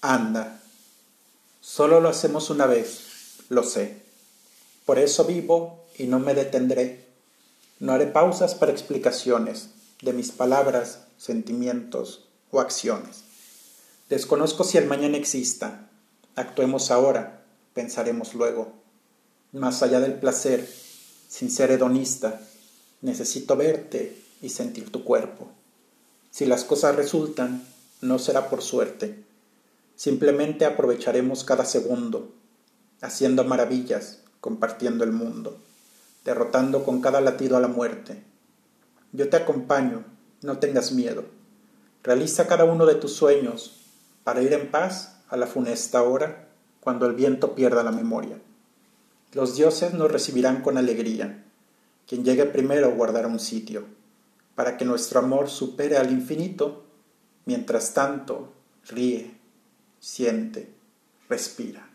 Anda. Solo lo hacemos una vez, lo sé. Por eso vivo y no me detendré. No haré pausas para explicaciones de mis palabras, sentimientos o acciones. Desconozco si el mañana exista. Actuemos ahora, pensaremos luego. Más allá del placer, sin ser hedonista, necesito verte y sentir tu cuerpo. Si las cosas resultan, no será por suerte. Simplemente aprovecharemos cada segundo, haciendo maravillas, compartiendo el mundo, derrotando con cada latido a la muerte. Yo te acompaño, no tengas miedo. Realiza cada uno de tus sueños para ir en paz a la funesta hora cuando el viento pierda la memoria. Los dioses nos recibirán con alegría. Quien llegue primero guardará un sitio, para que nuestro amor supere al infinito. Mientras tanto, ríe, siente, respira.